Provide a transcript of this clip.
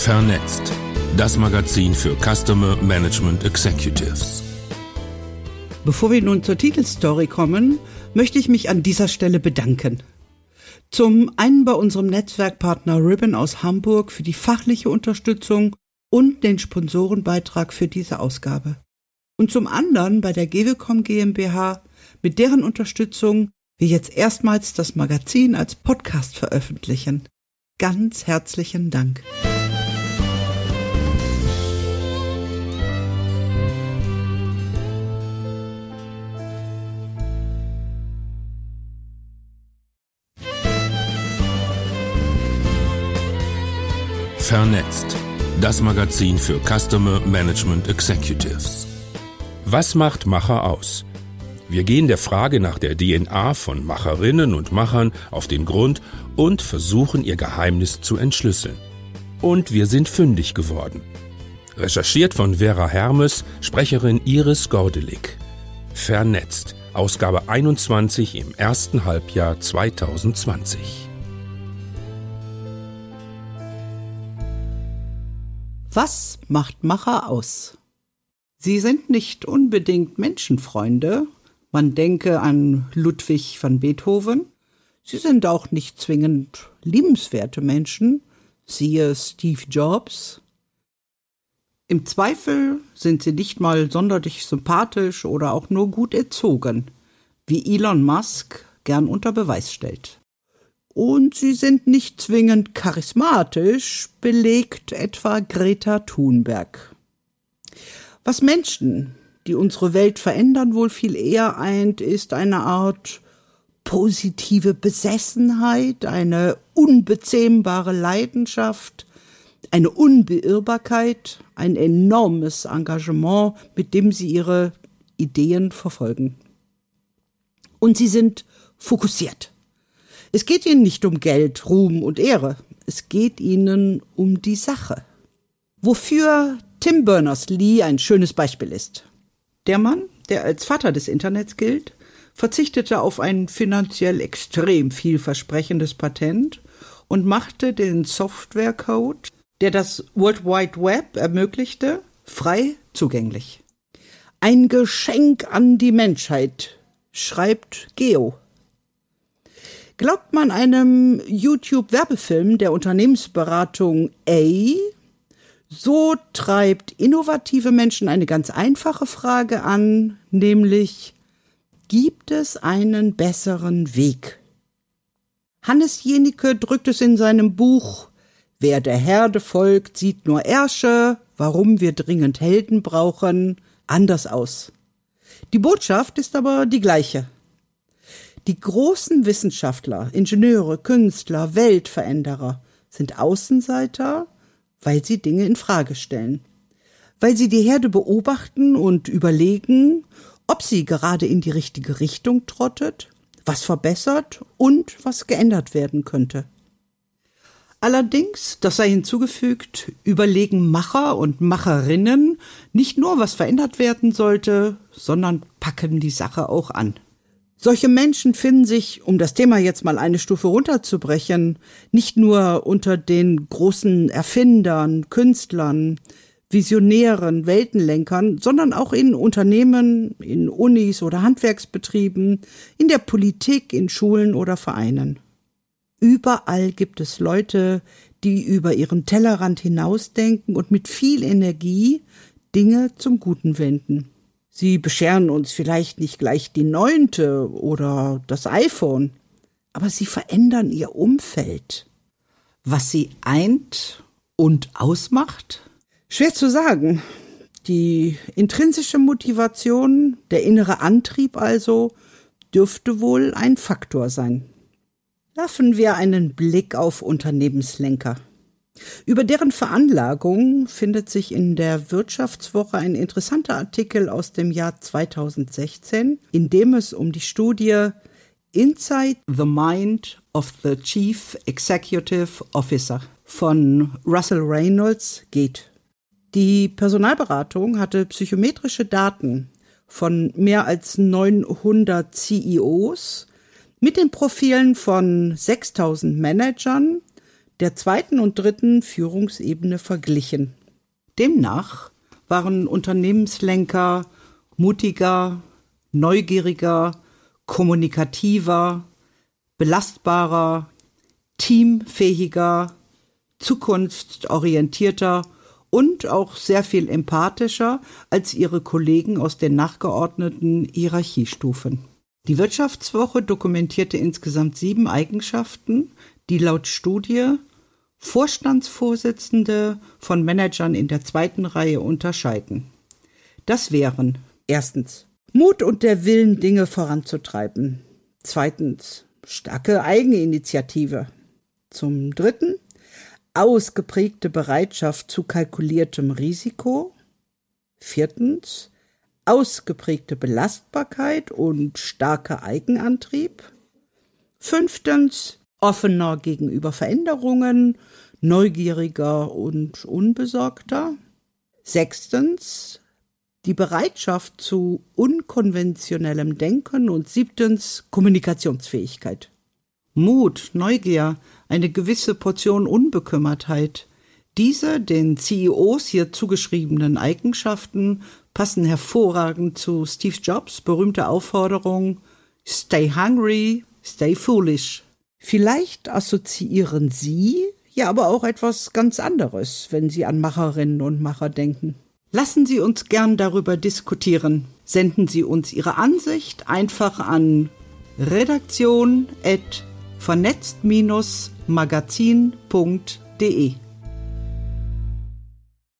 Vernetzt. Das Magazin für Customer Management Executives. Bevor wir nun zur Titelstory kommen, möchte ich mich an dieser Stelle bedanken. Zum einen bei unserem Netzwerkpartner Ribbon aus Hamburg für die fachliche Unterstützung und den Sponsorenbeitrag für diese Ausgabe. Und zum anderen bei der Gewecom GmbH, mit deren Unterstützung wir jetzt erstmals das Magazin als Podcast veröffentlichen. Ganz herzlichen Dank. Vernetzt. Das Magazin für Customer Management Executives. Was macht Macher aus? Wir gehen der Frage nach der DNA von Macherinnen und Machern auf den Grund und versuchen ihr Geheimnis zu entschlüsseln. Und wir sind fündig geworden. Recherchiert von Vera Hermes, Sprecherin Iris Gordelik. Vernetzt. Ausgabe 21 im ersten Halbjahr 2020. Was macht Macher aus? Sie sind nicht unbedingt Menschenfreunde, man denke an Ludwig van Beethoven, sie sind auch nicht zwingend liebenswerte Menschen, siehe Steve Jobs. Im Zweifel sind sie nicht mal sonderlich sympathisch oder auch nur gut erzogen, wie Elon Musk gern unter Beweis stellt. Und sie sind nicht zwingend charismatisch, belegt etwa Greta Thunberg. Was Menschen, die unsere Welt verändern, wohl viel eher eint, ist eine Art positive Besessenheit, eine unbezähmbare Leidenschaft, eine Unbeirrbarkeit, ein enormes Engagement, mit dem sie ihre Ideen verfolgen. Und sie sind fokussiert. Es geht ihnen nicht um Geld, Ruhm und Ehre. Es geht ihnen um die Sache. Wofür Tim Berners-Lee ein schönes Beispiel ist. Der Mann, der als Vater des Internets gilt, verzichtete auf ein finanziell extrem vielversprechendes Patent und machte den Softwarecode, der das World Wide Web ermöglichte, frei zugänglich. Ein Geschenk an die Menschheit, schreibt Geo Glaubt man einem YouTube-Werbefilm der Unternehmensberatung A, so treibt innovative Menschen eine ganz einfache Frage an, nämlich gibt es einen besseren Weg? Hannes Jenicke drückt es in seinem Buch Wer der Herde folgt, sieht nur Ärsche, warum wir dringend Helden brauchen, anders aus. Die Botschaft ist aber die gleiche. Die großen Wissenschaftler, Ingenieure, Künstler, Weltveränderer sind Außenseiter, weil sie Dinge in Frage stellen. Weil sie die Herde beobachten und überlegen, ob sie gerade in die richtige Richtung trottet, was verbessert und was geändert werden könnte. Allerdings, das sei hinzugefügt, überlegen Macher und Macherinnen nicht nur, was verändert werden sollte, sondern packen die Sache auch an. Solche Menschen finden sich, um das Thema jetzt mal eine Stufe runterzubrechen, nicht nur unter den großen Erfindern, Künstlern, Visionären, Weltenlenkern, sondern auch in Unternehmen, in Unis oder Handwerksbetrieben, in der Politik, in Schulen oder Vereinen. Überall gibt es Leute, die über ihren Tellerrand hinausdenken und mit viel Energie Dinge zum Guten wenden. Sie bescheren uns vielleicht nicht gleich die neunte oder das iPhone, aber sie verändern ihr Umfeld. Was sie eint und ausmacht? Schwer zu sagen. Die intrinsische Motivation, der innere Antrieb also, dürfte wohl ein Faktor sein. Werfen wir einen Blick auf Unternehmenslenker. Über deren Veranlagung findet sich in der Wirtschaftswoche ein interessanter Artikel aus dem Jahr 2016, in dem es um die Studie Inside the Mind of the Chief Executive Officer von Russell Reynolds geht. Die Personalberatung hatte psychometrische Daten von mehr als 900 CEOs mit den Profilen von 6000 Managern, der zweiten und dritten Führungsebene verglichen. Demnach waren Unternehmenslenker mutiger, neugieriger, kommunikativer, belastbarer, teamfähiger, zukunftsorientierter und auch sehr viel empathischer als ihre Kollegen aus den nachgeordneten Hierarchiestufen. Die Wirtschaftswoche dokumentierte insgesamt sieben Eigenschaften, die laut Studie Vorstandsvorsitzende von Managern in der zweiten Reihe unterscheiden. Das wären erstens Mut und der Willen, Dinge voranzutreiben. Zweitens starke Eigeninitiative. Zum dritten ausgeprägte Bereitschaft zu kalkuliertem Risiko. Viertens ausgeprägte Belastbarkeit und starker Eigenantrieb. Fünftens offener gegenüber Veränderungen, neugieriger und unbesorgter. Sechstens die Bereitschaft zu unkonventionellem Denken und siebtens Kommunikationsfähigkeit. Mut, Neugier, eine gewisse Portion Unbekümmertheit. Diese den CEOs hier zugeschriebenen Eigenschaften passen hervorragend zu Steve Jobs berühmter Aufforderung Stay hungry, stay foolish. Vielleicht assoziieren Sie ja aber auch etwas ganz anderes, wenn Sie an Macherinnen und Macher denken. Lassen Sie uns gern darüber diskutieren. Senden Sie uns Ihre Ansicht einfach an redaktion@ vernetzt-magazin.de